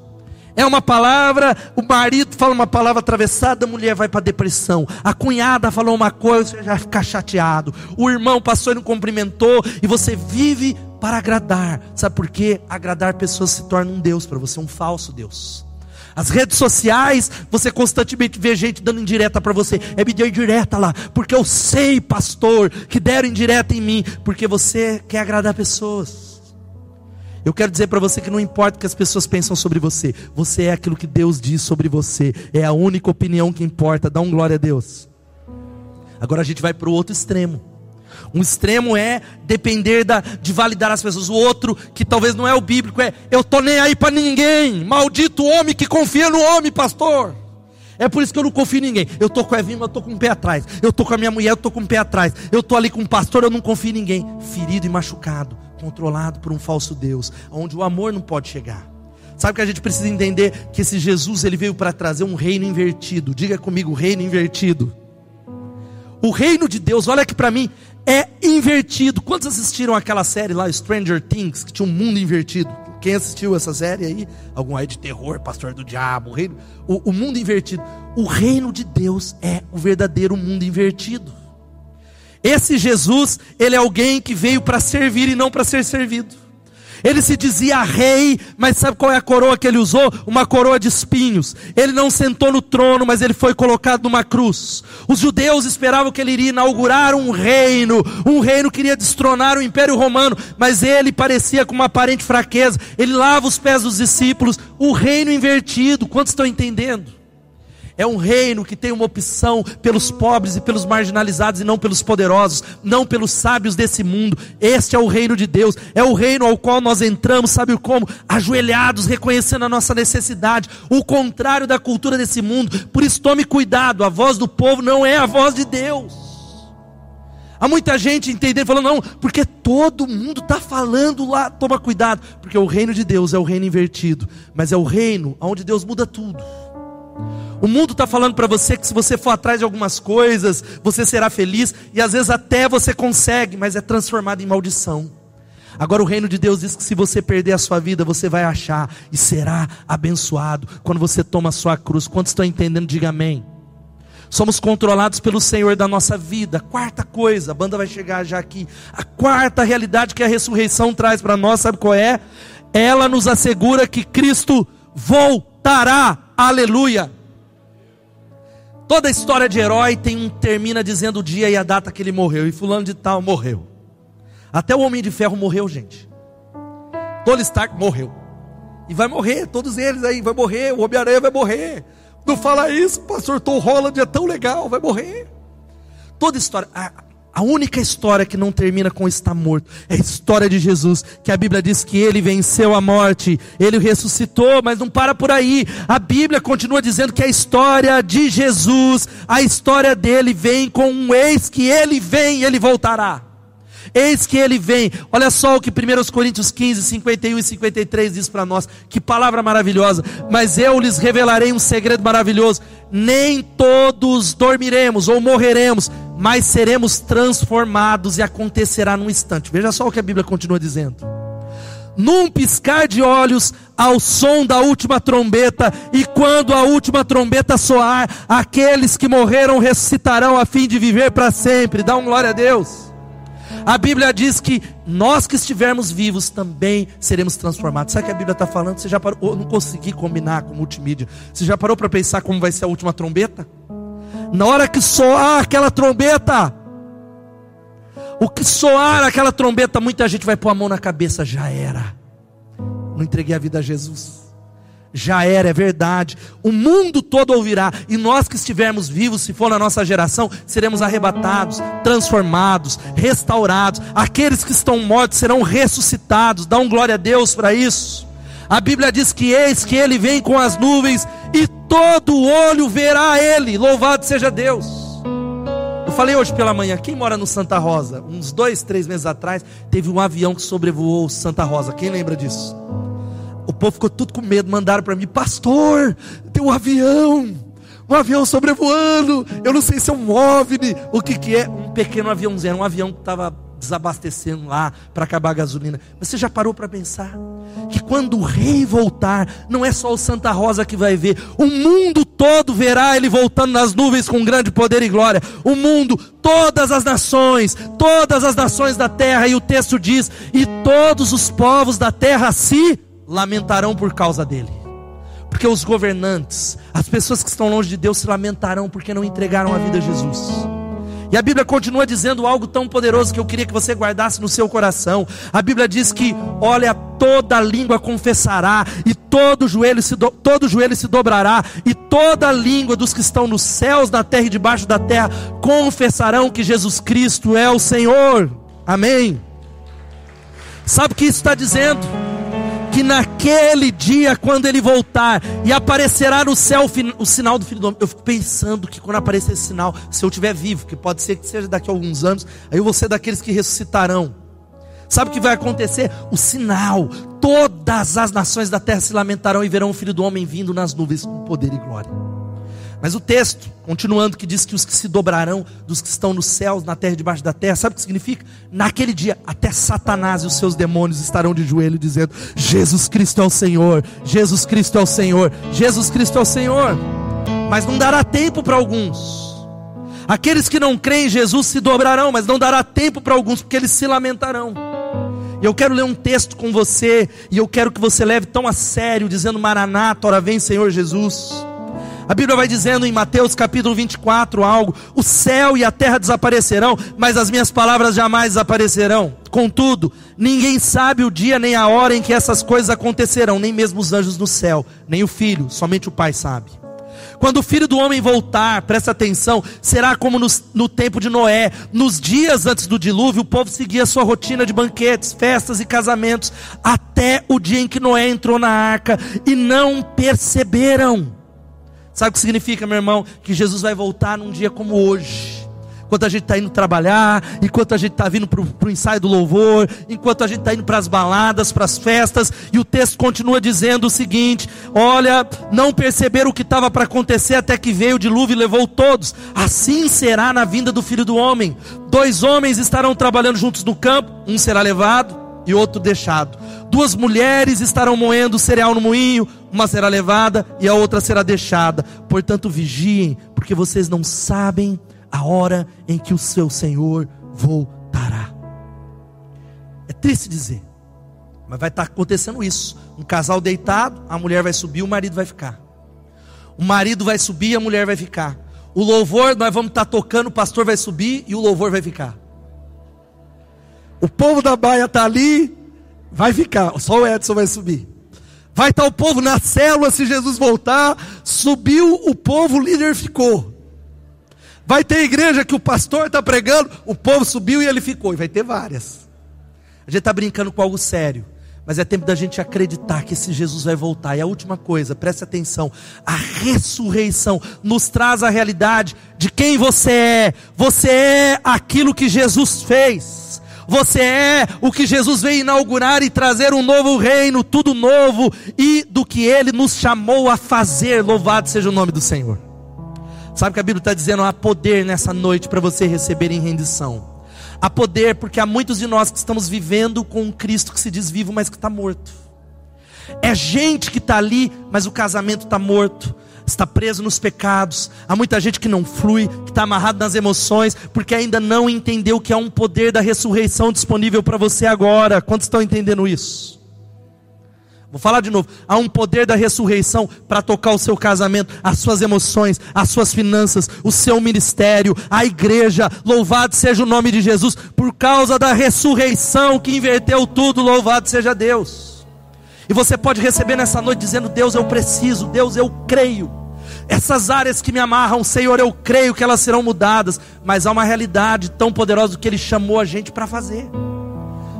É uma palavra, o marido fala uma palavra atravessada, a mulher vai para depressão. A cunhada falou uma coisa, você já fica chateado. O irmão passou e não cumprimentou, e você vive para agradar. Sabe por quê? Agradar pessoas se torna um Deus para você, um falso Deus. As redes sociais, você constantemente vê gente dando indireta para você. É me deu indireta lá, porque eu sei, pastor, que deram indireta em mim, porque você quer agradar pessoas. Eu quero dizer para você que não importa o que as pessoas pensam sobre você, você é aquilo que Deus diz sobre você, é a única opinião que importa. Dá um glória a Deus. Agora a gente vai para o outro extremo. Um extremo é depender da, de validar as pessoas. O outro, que talvez não é o bíblico, é eu tô nem aí para ninguém. Maldito homem que confia no homem, pastor. É por isso que eu não confio em ninguém. Eu tô com a Evinha, eu tô com o um pé atrás. Eu tô com a minha mulher, eu tô com o um pé atrás. Eu tô ali com o um pastor, eu não confio em ninguém. Ferido e machucado controlado por um falso Deus, onde o amor não pode chegar. Sabe que a gente precisa entender que esse Jesus ele veio para trazer um reino invertido. Diga comigo, reino invertido. O reino de Deus, olha aqui para mim, é invertido. Quantos assistiram aquela série lá, Stranger Things, que tinha um mundo invertido? Quem assistiu essa série aí? Algum aí de terror, pastor do diabo, o, reino, o, o mundo invertido. O reino de Deus é o verdadeiro mundo invertido. Esse Jesus, ele é alguém que veio para servir e não para ser servido. Ele se dizia rei, mas sabe qual é a coroa que ele usou? Uma coroa de espinhos. Ele não sentou no trono, mas ele foi colocado numa cruz. Os judeus esperavam que ele iria inaugurar um reino, um reino que iria destronar o império romano, mas ele parecia com uma aparente fraqueza. Ele lava os pés dos discípulos, o reino invertido. Quantos estão entendendo? É um reino que tem uma opção pelos pobres e pelos marginalizados e não pelos poderosos, não pelos sábios desse mundo. Este é o reino de Deus, é o reino ao qual nós entramos, sabe como? Ajoelhados, reconhecendo a nossa necessidade, o contrário da cultura desse mundo. Por isso tome cuidado, a voz do povo não é a voz de Deus. Há muita gente entendendo, falando, não, porque todo mundo está falando lá, toma cuidado, porque o reino de Deus é o reino invertido, mas é o reino onde Deus muda tudo. O mundo está falando para você que se você for atrás de algumas coisas, você será feliz, e às vezes até você consegue, mas é transformado em maldição. Agora o reino de Deus diz que se você perder a sua vida, você vai achar e será abençoado quando você toma a sua cruz. Quantos estão entendendo? Diga amém. Somos controlados pelo Senhor da nossa vida. Quarta coisa, a banda vai chegar já aqui. A quarta realidade que a ressurreição traz para nós, sabe qual é? Ela nos assegura que Cristo voltará. Aleluia. Toda história de herói tem termina dizendo o dia e a data que ele morreu. E fulano de tal morreu. Até o Homem de Ferro morreu, gente. Tony Stark morreu. E vai morrer, todos eles aí, vai morrer. O Homem-Aranha vai morrer. Não fala isso, pastor Tom Holland é tão legal, vai morrer. Toda história. A única história que não termina com está morto é a história de Jesus, que a Bíblia diz que ele venceu a morte, ele ressuscitou, mas não para por aí. A Bíblia continua dizendo que a história de Jesus, a história dele vem com um ex que ele vem, ele voltará. Eis que ele vem. Olha só o que 1 Coríntios 15, 51 e 53 diz para nós. Que palavra maravilhosa. Mas eu lhes revelarei um segredo maravilhoso. Nem todos dormiremos ou morreremos, mas seremos transformados e acontecerá num instante. Veja só o que a Bíblia continua dizendo. Num piscar de olhos, ao som da última trombeta, e quando a última trombeta soar, aqueles que morreram ressuscitarão a fim de viver para sempre. Dá um glória a Deus. A Bíblia diz que nós que estivermos vivos também seremos transformados. Sabe o que a Bíblia está falando? Você já parou? Eu não consegui combinar com multimídia. Você já parou para pensar como vai ser a última trombeta? Na hora que soar aquela trombeta, o que soar aquela trombeta, muita gente vai pôr a mão na cabeça. Já era. Não entreguei a vida a Jesus já era, é verdade. O mundo todo ouvirá, e nós que estivermos vivos, se for na nossa geração, seremos arrebatados, transformados, restaurados. Aqueles que estão mortos serão ressuscitados. Dá um glória a Deus para isso. A Bíblia diz que eis que ele vem com as nuvens e todo olho verá ele. Louvado seja Deus. Eu falei hoje pela manhã, quem mora no Santa Rosa? Uns dois, três meses atrás, teve um avião que sobrevoou Santa Rosa. Quem lembra disso? Povo ficou tudo com medo, mandaram para mim, pastor, tem um avião, um avião sobrevoando, eu não sei se é um OVNI, o que que é, um pequeno aviãozinho, um avião que estava desabastecendo lá para acabar a gasolina. Mas você já parou para pensar que quando o rei voltar, não é só o Santa Rosa que vai ver, o mundo todo verá ele voltando nas nuvens com grande poder e glória. O mundo, todas as nações, todas as nações da terra, e o texto diz: "E todos os povos da terra se lamentarão por causa dele". Porque os governantes, as pessoas que estão longe de Deus se lamentarão porque não entregaram a vida a Jesus. E a Bíblia continua dizendo algo tão poderoso que eu queria que você guardasse no seu coração. A Bíblia diz que, olha, toda língua confessará, e todo joelho se, do, todo joelho se dobrará, e toda língua dos que estão nos céus, na terra e debaixo da terra confessarão que Jesus Cristo é o Senhor. Amém. Sabe o que isso está dizendo? Que naquele dia, quando ele voltar e aparecerá no céu o sinal do Filho do Homem, eu fico pensando que quando aparecer esse sinal, se eu estiver vivo, que pode ser que seja daqui a alguns anos, aí eu vou ser daqueles que ressuscitarão. Sabe o que vai acontecer? O sinal, todas as nações da terra se lamentarão e verão o Filho do Homem vindo nas nuvens com poder e glória. Mas o texto, continuando, que diz que os que se dobrarão dos que estão nos céus, na terra e debaixo da terra, sabe o que significa? Naquele dia, até Satanás e os seus demônios estarão de joelho dizendo: Jesus Cristo é o Senhor, Jesus Cristo é o Senhor, Jesus Cristo é o Senhor. Mas não dará tempo para alguns. Aqueles que não creem em Jesus se dobrarão, mas não dará tempo para alguns, porque eles se lamentarão. E eu quero ler um texto com você, e eu quero que você leve tão a sério, dizendo: Maranata, ora vem Senhor Jesus. A Bíblia vai dizendo em Mateus capítulo 24 algo: o céu e a terra desaparecerão, mas as minhas palavras jamais desaparecerão. Contudo, ninguém sabe o dia nem a hora em que essas coisas acontecerão, nem mesmo os anjos no céu, nem o filho, somente o Pai sabe. Quando o filho do homem voltar, presta atenção, será como no, tempo de Noé. Nos dias antes do dilúvio, o povo seguia sua rotina de banquetes, festas e casamentos, até o dia em que Noé entrou na arca e não perceberam. Sabe o que significa, meu irmão? Que Jesus vai voltar num dia como hoje. Enquanto a gente está indo trabalhar, enquanto a gente está vindo para o ensaio do louvor, enquanto a gente está indo para as baladas, para as festas, e o texto continua dizendo o seguinte: olha, não perceberam o que estava para acontecer até que veio o dilúvio e levou todos. Assim será na vinda do filho do homem. Dois homens estarão trabalhando juntos no campo, um será levado e outro deixado. Duas mulheres estarão moendo cereal no moinho, uma será levada e a outra será deixada. Portanto, vigiem, porque vocês não sabem a hora em que o seu Senhor voltará. É triste dizer, mas vai estar acontecendo isso. Um casal deitado, a mulher vai subir, o marido vai ficar. O marido vai subir, a mulher vai ficar. O louvor, nós vamos estar tocando, o pastor vai subir e o louvor vai ficar. O povo da baia está ali, vai ficar, só o Edson vai subir. Vai estar o povo na célula se Jesus voltar. Subiu o povo, o líder ficou. Vai ter igreja que o pastor está pregando, o povo subiu e ele ficou. E vai ter várias. A gente está brincando com algo sério. Mas é tempo da gente acreditar que esse Jesus vai voltar. E a última coisa, preste atenção: a ressurreição nos traz a realidade de quem você é. Você é aquilo que Jesus fez. Você é o que Jesus veio inaugurar e trazer um novo reino, tudo novo e do que ele nos chamou a fazer. Louvado seja o nome do Senhor. Sabe que a Bíblia está dizendo? Há poder nessa noite para você receber em rendição. Há poder porque há muitos de nós que estamos vivendo com um Cristo que se diz vivo, mas que está morto. É gente que está ali, mas o casamento está morto está preso nos pecados, há muita gente que não flui, que está amarrado nas emoções, porque ainda não entendeu que há um poder da ressurreição disponível para você agora. Quantos estão entendendo isso? Vou falar de novo. Há um poder da ressurreição para tocar o seu casamento, as suas emoções, as suas finanças, o seu ministério, a igreja. Louvado seja o nome de Jesus, por causa da ressurreição que inverteu tudo. Louvado seja Deus. E você pode receber nessa noite dizendo: Deus, eu preciso, Deus, eu creio. Essas áreas que me amarram, Senhor, eu creio que elas serão mudadas, mas há uma realidade tão poderosa que Ele chamou a gente para fazer.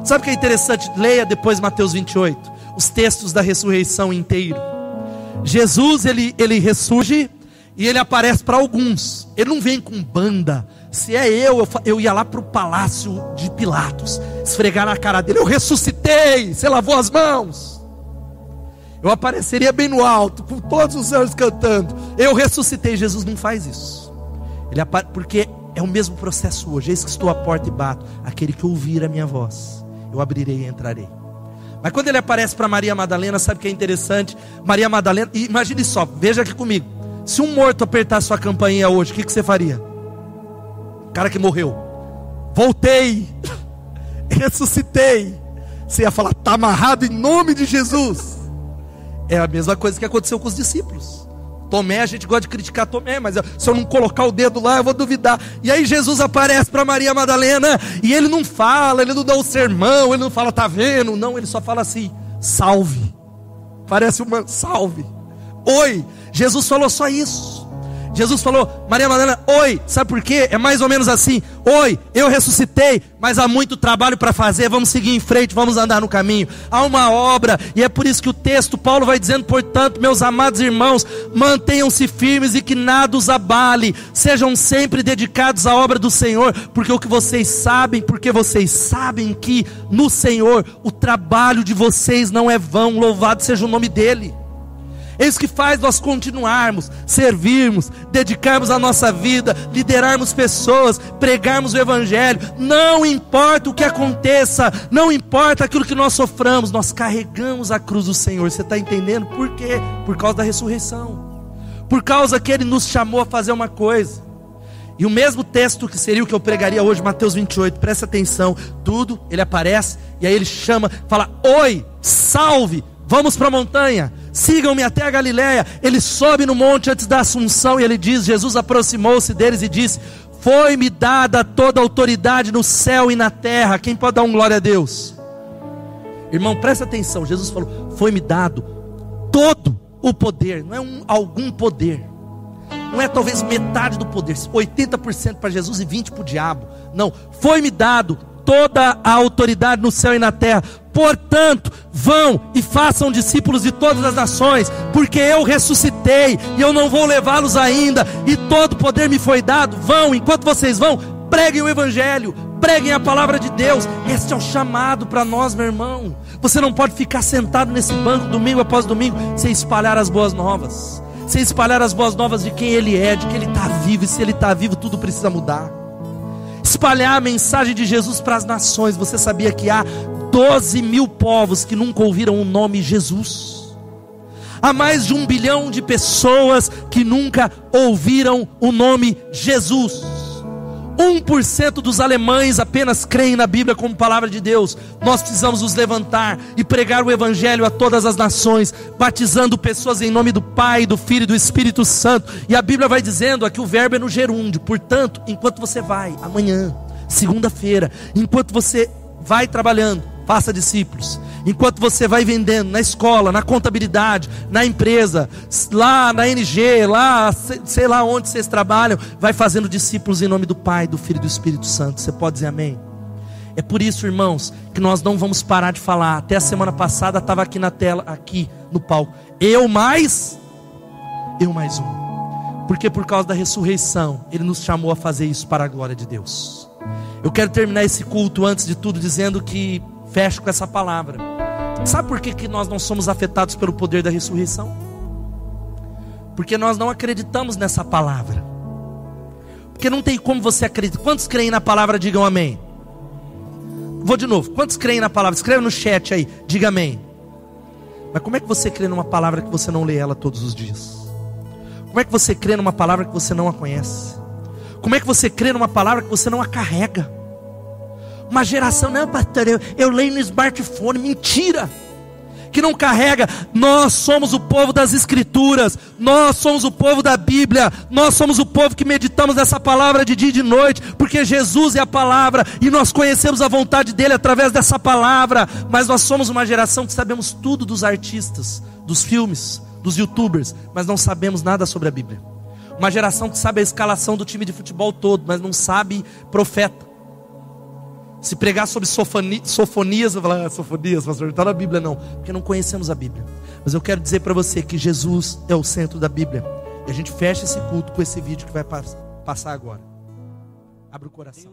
Sabe o que é interessante? Leia depois Mateus 28, os textos da ressurreição inteiro. Jesus, ele, ele ressurge e ele aparece para alguns. Ele não vem com banda. Se é eu, eu, eu ia lá para o palácio de Pilatos, esfregar na cara dele: Eu ressuscitei, você lavou as mãos. Eu apareceria bem no alto, com todos os anjos cantando. Eu ressuscitei. Jesus não faz isso. Ele porque é o mesmo processo hoje. Eis que estou à porta e bato. Aquele que ouvir a minha voz, eu abrirei e entrarei. Mas quando ele aparece para Maria Madalena, sabe o que é interessante? Maria Madalena, imagine só, veja aqui comigo. Se um morto apertar sua campainha hoje, o que, que você faria? O cara que morreu. Voltei. Ressuscitei. Você ia falar, está amarrado em nome de Jesus. É a mesma coisa que aconteceu com os discípulos. Tomé, a gente gosta de criticar Tomé, mas se eu não colocar o dedo lá, eu vou duvidar. E aí Jesus aparece para Maria Madalena e ele não fala, ele não dá o sermão, ele não fala, tá vendo? Não, ele só fala assim: salve. Parece uma salve. Oi, Jesus falou só isso. Jesus falou, Maria Madalena, oi, sabe por quê? É mais ou menos assim: oi, eu ressuscitei, mas há muito trabalho para fazer, vamos seguir em frente, vamos andar no caminho. Há uma obra, e é por isso que o texto, Paulo vai dizendo, portanto, meus amados irmãos, mantenham-se firmes e que nada os abale, sejam sempre dedicados à obra do Senhor, porque o que vocês sabem, porque vocês sabem que no Senhor o trabalho de vocês não é vão, louvado seja o nome dEle. Eis que faz nós continuarmos, servirmos, dedicarmos a nossa vida, liderarmos pessoas, pregarmos o Evangelho. Não importa o que aconteça, não importa aquilo que nós soframos, nós carregamos a cruz do Senhor. Você está entendendo por quê? Por causa da ressurreição, por causa que Ele nos chamou a fazer uma coisa. E o mesmo texto que seria o que eu pregaria hoje, Mateus 28, presta atenção, tudo, ele aparece, e aí ele chama, fala: Oi, salve, vamos para a montanha sigam-me até a Galiléia. Ele sobe no monte antes da Assunção e ele diz: Jesus aproximou-se deles e disse: Foi-me dada toda a autoridade no céu e na terra. Quem pode dar um glória a Deus? Irmão, presta atenção. Jesus falou: Foi-me dado todo o poder, não é um, algum poder. Não é talvez metade do poder, 80% para Jesus e 20% para o diabo. Não, foi-me dado toda a autoridade no céu e na terra. Portanto, vão e façam discípulos de todas as nações, porque eu ressuscitei e eu não vou levá-los ainda, e todo poder me foi dado. Vão, enquanto vocês vão, preguem o Evangelho, preguem a palavra de Deus. Este é o chamado para nós, meu irmão. Você não pode ficar sentado nesse banco domingo após domingo sem espalhar as boas novas, sem espalhar as boas novas de quem Ele é, de que Ele está vivo, e se Ele está vivo, tudo precisa mudar espalhar a mensagem de Jesus para as nações. Você sabia que há 12 mil povos que nunca ouviram o nome Jesus? Há mais de um bilhão de pessoas que nunca ouviram o nome Jesus. 1% dos alemães apenas creem na Bíblia como palavra de Deus. Nós precisamos nos levantar e pregar o Evangelho a todas as nações, batizando pessoas em nome do Pai, do Filho e do Espírito Santo. E a Bíblia vai dizendo aqui o verbo é no gerúndio. Portanto, enquanto você vai, amanhã, segunda-feira, enquanto você vai trabalhando, faça discípulos. Enquanto você vai vendendo na escola, na contabilidade, na empresa, lá na NG, lá, sei lá onde vocês trabalham, vai fazendo discípulos em nome do Pai, do Filho e do Espírito Santo. Você pode dizer amém? É por isso, irmãos, que nós não vamos parar de falar. Até a semana passada estava aqui na tela, aqui no palco. Eu mais, eu mais um. Porque por causa da ressurreição, Ele nos chamou a fazer isso para a glória de Deus. Eu quero terminar esse culto antes de tudo dizendo que fecho com essa palavra. Sabe por que, que nós não somos afetados pelo poder da ressurreição? Porque nós não acreditamos nessa palavra. Porque não tem como você acreditar. Quantos creem na palavra, digam amém. Vou de novo. Quantos creem na palavra? Escreve no chat aí, diga amém. Mas como é que você crê numa palavra que você não lê ela todos os dias? Como é que você crê numa palavra que você não a conhece? Como é que você crê numa palavra que você não a carrega? Uma geração, não, pastor, eu, eu leio no smartphone, mentira. Que não carrega, nós somos o povo das Escrituras, nós somos o povo da Bíblia, nós somos o povo que meditamos essa palavra de dia e de noite, porque Jesus é a palavra e nós conhecemos a vontade dele através dessa palavra. Mas nós somos uma geração que sabemos tudo dos artistas, dos filmes, dos youtubers, mas não sabemos nada sobre a Bíblia. Uma geração que sabe a escalação do time de futebol todo, mas não sabe profeta. Se pregar sobre sofoni, sofonias, eu falar, ah, sofonias, pastor, não está na Bíblia não, porque não conhecemos a Bíblia. Mas eu quero dizer para você que Jesus é o centro da Bíblia. E a gente fecha esse culto com esse vídeo que vai passar agora. Abre o coração.